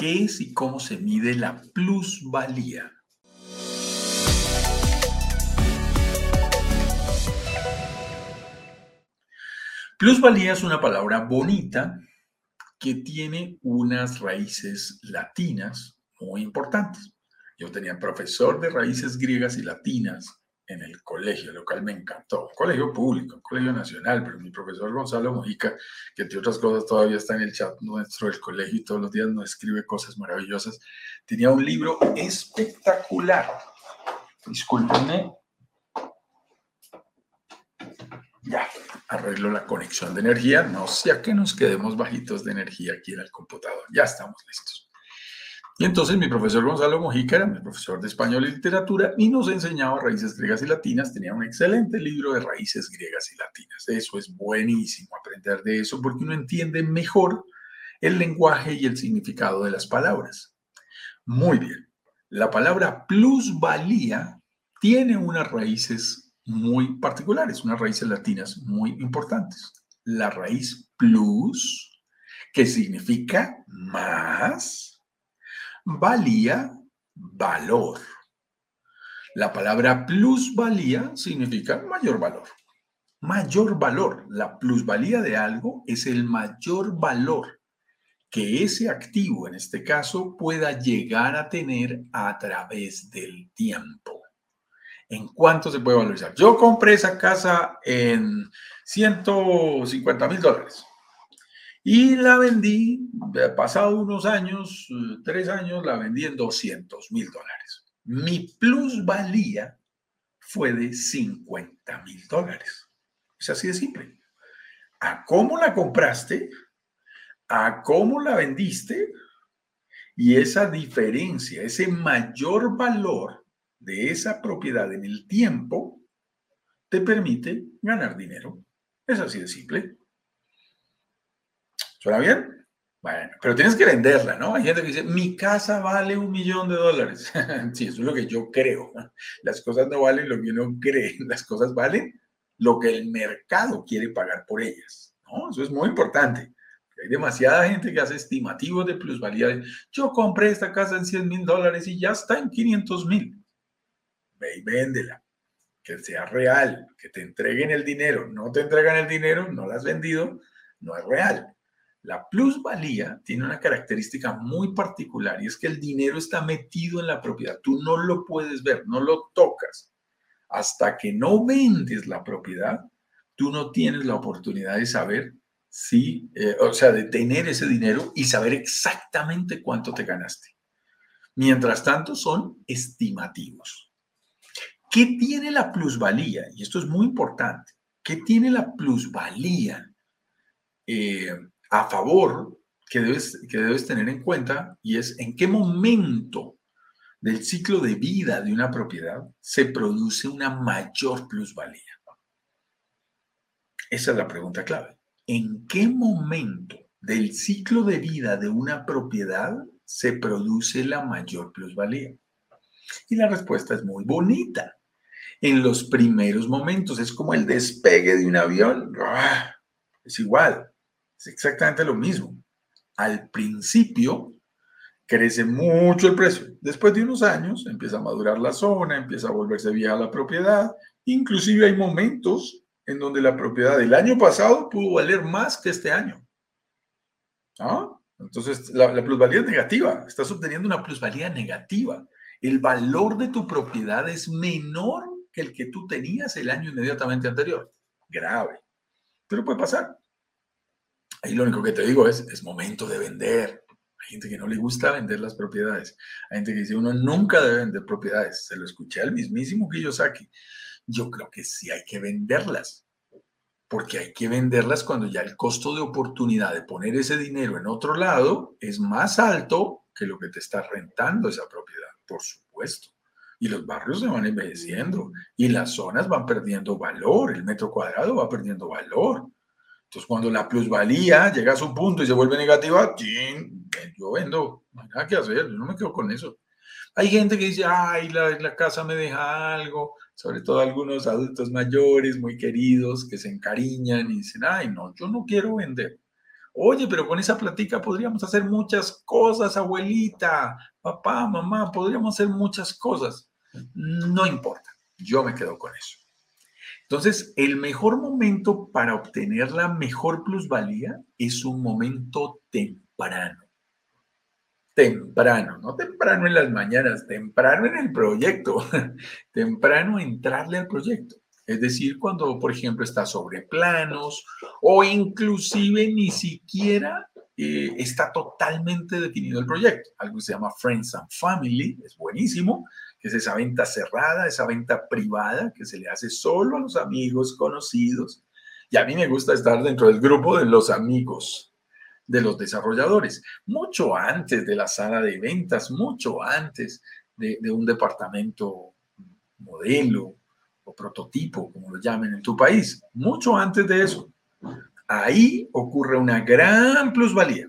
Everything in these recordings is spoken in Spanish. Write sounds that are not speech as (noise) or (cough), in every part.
¿Qué es y cómo se mide la plusvalía? Plusvalía es una palabra bonita que tiene unas raíces latinas muy importantes. Yo tenía profesor de raíces griegas y latinas en el colegio, lo cual me encantó. colegio público, colegio nacional, pero mi profesor Gonzalo Mojica, que entre otras cosas todavía está en el chat nuestro del colegio y todos los días nos escribe cosas maravillosas, tenía un libro espectacular. Discúlpenme. Ya, arreglo la conexión de energía. No sea que nos quedemos bajitos de energía aquí en el computador. Ya estamos listos. Y entonces mi profesor Gonzalo Mojica era mi profesor de español y literatura y nos enseñaba raíces griegas y latinas. Tenía un excelente libro de raíces griegas y latinas. Eso es buenísimo aprender de eso porque uno entiende mejor el lenguaje y el significado de las palabras. Muy bien. La palabra plusvalía tiene unas raíces muy particulares, unas raíces latinas muy importantes. La raíz plus, que significa más, valía, valor. La palabra plusvalía significa mayor valor. Mayor valor. La plusvalía de algo es el mayor valor que ese activo, en este caso, pueda llegar a tener a través del tiempo. ¿En cuánto se puede valorizar? Yo compré esa casa en 150 mil dólares. Y la vendí, pasado unos años, eh, tres años, la vendí en 200 mil dólares. Mi plusvalía fue de 50 mil dólares. Es así de simple. A cómo la compraste, a cómo la vendiste, y esa diferencia, ese mayor valor de esa propiedad en el tiempo, te permite ganar dinero. Es así de simple. ¿Suena bien? Bueno, pero tienes que venderla, ¿no? Hay gente que dice, mi casa vale un millón de dólares. (laughs) sí, eso es lo que yo creo. Las cosas no valen lo que uno cree, (laughs) las cosas valen lo que el mercado quiere pagar por ellas, ¿no? Eso es muy importante. Hay demasiada gente que hace estimativos de plusvalía. Yo compré esta casa en 100 mil dólares y ya está en 500 mil. Ve y véndela. Que sea real, que te entreguen el dinero. No te entregan el dinero, no la has vendido, no es real. La plusvalía tiene una característica muy particular y es que el dinero está metido en la propiedad. Tú no lo puedes ver, no lo tocas. Hasta que no vendes la propiedad, tú no tienes la oportunidad de saber si, eh, o sea, de tener ese dinero y saber exactamente cuánto te ganaste. Mientras tanto, son estimativos. ¿Qué tiene la plusvalía? Y esto es muy importante. ¿Qué tiene la plusvalía? Eh, a favor que debes, que debes tener en cuenta y es en qué momento del ciclo de vida de una propiedad se produce una mayor plusvalía. Esa es la pregunta clave. ¿En qué momento del ciclo de vida de una propiedad se produce la mayor plusvalía? Y la respuesta es muy bonita. En los primeros momentos es como el despegue de un avión. ¡Ah! Es igual. Es exactamente lo mismo. Al principio crece mucho el precio. Después de unos años empieza a madurar la zona, empieza a volverse vieja la propiedad. Inclusive hay momentos en donde la propiedad del año pasado pudo valer más que este año. ¿Ah? Entonces, la, la, plusvalía es negativa. Estás obteniendo una plusvalía negativa. El valor de tu propiedad es menor que el que tú tenías el año inmediatamente anterior. Grave. Pero puede pasar. Ahí lo único que te digo es, es momento de vender. Hay gente que no le gusta vender las propiedades. Hay gente que dice, uno nunca debe vender propiedades. Se lo escuché al mismísimo Kiyosaki. Yo creo que sí hay que venderlas. Porque hay que venderlas cuando ya el costo de oportunidad de poner ese dinero en otro lado es más alto que lo que te está rentando esa propiedad, por supuesto. Y los barrios se van envejeciendo y las zonas van perdiendo valor, el metro cuadrado va perdiendo valor. Entonces, cuando la plusvalía llega a su punto y se vuelve negativa, yo vendo, no hay nada que hacer, yo no me quedo con eso. Hay gente que dice, ay, la, casa me deja algo, sobre todo algunos adultos mayores muy queridos que se encariñan y dicen, ay, no, yo no quiero vender. Oye, pero con esa platica podríamos hacer muchas cosas, abuelita, papá, mamá, podríamos hacer muchas cosas. No importa, yo me quedo con eso. Entonces, el mejor momento para obtener la mejor plusvalía es un momento temprano. Temprano, no temprano en las mañanas, temprano en el proyecto, (laughs) temprano entrarle al proyecto. Es decir, cuando, por ejemplo, está sobre planos o inclusive ni siquiera eh, está totalmente definido el proyecto. Algo que se llama Friends and Family, es buenísimo, que es esa venta cerrada, esa venta privada que se le hace solo a los amigos conocidos. Y a mí me gusta estar dentro del grupo de los amigos de los desarrolladores, mucho antes de la sala de ventas, mucho antes de, de un departamento modelo o prototipo, como lo llamen en tu país, mucho antes de eso. Ahí ocurre una gran plusvalía.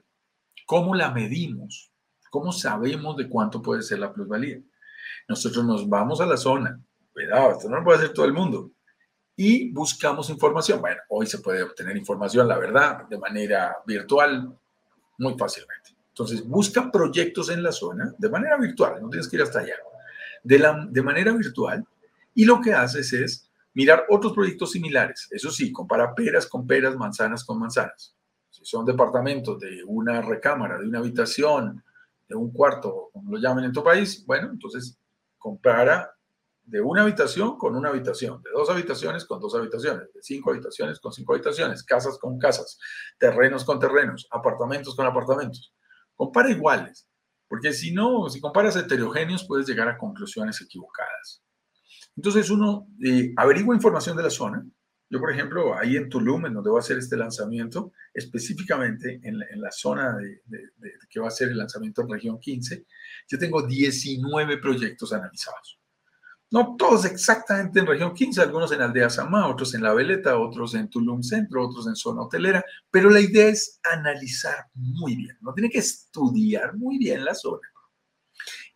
¿Cómo la medimos? ¿Cómo sabemos de cuánto puede ser la plusvalía? Nosotros nos vamos a la zona, cuidado, esto no lo puede hacer todo el mundo, y buscamos información. Bueno, hoy se puede obtener información, la verdad, de manera virtual, muy fácilmente. Entonces, busca proyectos en la zona de manera virtual, no tienes que ir hasta allá, de, la, de manera virtual, y lo que haces es mirar otros proyectos similares. Eso sí, compara peras con peras, manzanas con manzanas. Si son departamentos de una recámara, de una habitación, de un cuarto, como lo llamen en tu país, bueno, entonces compara de una habitación con una habitación, de dos habitaciones con dos habitaciones, de cinco habitaciones con cinco habitaciones, casas con casas, terrenos con terrenos, apartamentos con apartamentos. Compara iguales, porque si no, si comparas heterogéneos, puedes llegar a conclusiones equivocadas. Entonces uno eh, averigua información de la zona. Yo, por ejemplo, ahí en Tulum, en donde voy a hacer este lanzamiento, específicamente en la, zona de, que va a ser el lanzamiento en región 15, yo tengo 19 proyectos analizados. No todos exactamente en región 15, algunos en Aldea Samá, otros en La Veleta, otros en Tulum Centro, otros en zona hotelera, pero la idea es analizar muy bien, no tiene que estudiar muy bien la zona.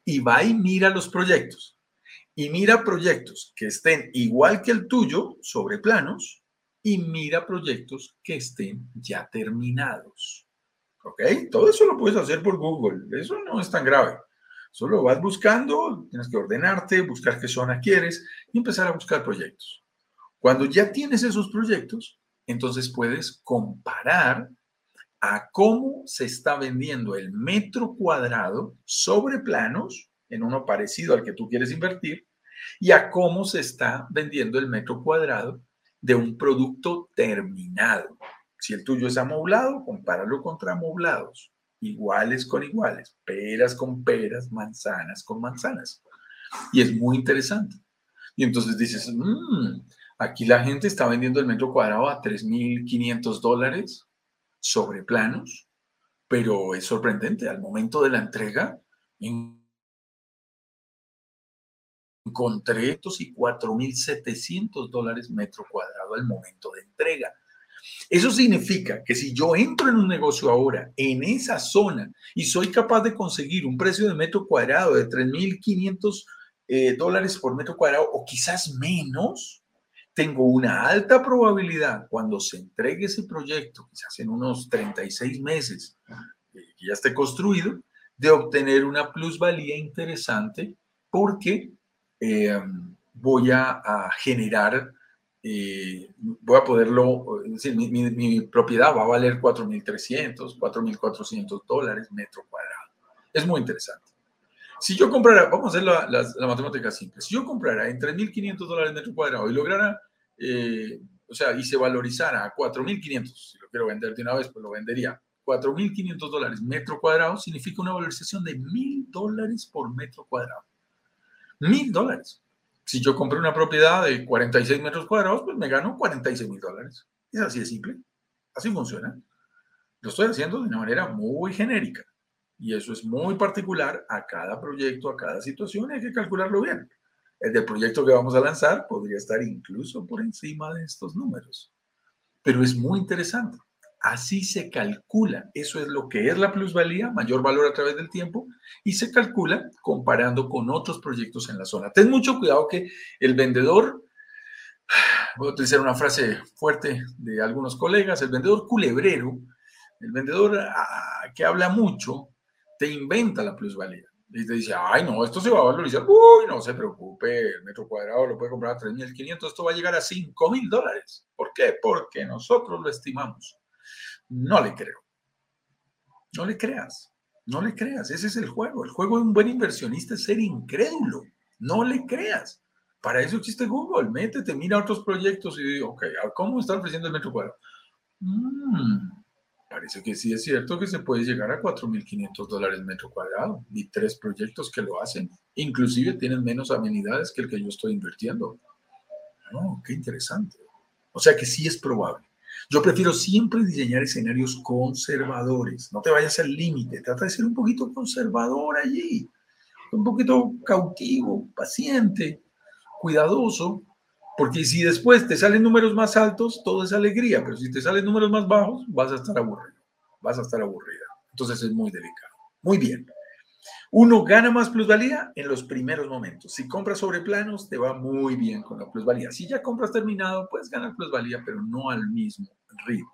Y va y mira los proyectos. Y mira proyectos que estén igual que el tuyo sobre planos y mira proyectos que estén ya terminados. ¿Ok? Todo eso lo puedes hacer por Google, eso no es tan grave. Solo vas buscando, tienes que ordenarte, buscar qué zona quieres y empezar a buscar proyectos. Cuando ya tienes esos proyectos, entonces puedes comparar a cómo se está vendiendo el metro cuadrado sobre planos, en uno parecido al que tú quieres invertir, y a cómo se está vendiendo el metro cuadrado de un producto terminado. Si el tuyo es amoblado, compáralo contra amoblados iguales con iguales, peras con peras, manzanas con manzanas. Y es muy interesante. Y entonces dices, mmm, aquí la gente está vendiendo el metro cuadrado a 3.500 dólares sobre planos, pero es sorprendente, al momento de la entrega, encontré estos y 4.700 dólares metro cuadrado al momento de entrega. Eso significa que si yo entro en un negocio ahora en esa zona y soy capaz de conseguir un precio de metro cuadrado de 3.500 eh, dólares por metro cuadrado o quizás menos, tengo una alta probabilidad cuando se entregue ese proyecto, quizás en unos 36 meses, eh, que ya esté construido, de obtener una plusvalía interesante porque eh, voy a generar y voy a poderlo, es decir, mi, propiedad va a valer 4.300, 4.400 dólares metro cuadrado. Es muy interesante. Si yo comprara, vamos a hacer la, la, matemática simple, si yo comprara en 3.500 dólares metro cuadrado y lograra, eh, o sea, y se valorizara a 4.500, si lo quiero vender de una vez, pues lo vendería. 4.500 dólares metro cuadrado significa una valorización de 1.000 dólares por metro cuadrado. 1.000 dólares si yo compré una propiedad de 46 metros cuadrados, pues me gano 46 mil dólares. Es así de simple. Así funciona. Lo estoy haciendo de una manera muy genérica. Y eso es muy particular a cada proyecto, a cada situación, hay que calcularlo bien. El del proyecto que vamos a lanzar podría estar incluso por encima de estos números. Pero es muy interesante. Así se calcula. Eso es lo que es la plusvalía, mayor valor a través del tiempo, y se calcula comparando con otros proyectos en la zona. Ten mucho cuidado que el vendedor, voy a utilizar una frase fuerte de algunos colegas, el vendedor culebrero El vendedor ah, que habla mucho te inventa la plusvalía. Y te dice, ay, no, esto se va a valorizar. Uy, no se preocupe, el metro cuadrado lo puede comprar a 3.500, esto va a llegar a 5.000 dólares. ¿Por qué? Porque nosotros lo estimamos. No le creo. No le creas. No le creas. Ese es el juego. El juego de un buen inversionista es ser incrédulo. No le creas. Para eso existe Google. Métete, mira otros proyectos y digo, ok, ¿cómo está ofreciendo el metro cuadrado? Mm, parece que sí es cierto que se puede llegar a 4.500 dólares metro cuadrado. Y tres proyectos que lo hacen. Inclusive tienen menos amenidades que el que yo estoy invirtiendo. Oh, qué interesante. O sea que sí es probable. Yo prefiero siempre diseñar escenarios conservadores. No te vayas al límite. Trata de ser un poquito conservador allí. Un poquito cautivo, paciente cuidadoso, porque si después te salen números más altos, todo es alegría, pero si te salen números más bajos, vas a estar aburrido, vas a estar aburrida. Entonces es muy delicado. Muy bien. Uno gana más plusvalía en los primeros momentos. Si compras sobre planos, te va muy bien con la plusvalía. Si ya compras terminado, puedes ganar plusvalía, pero no al mismo ritmo.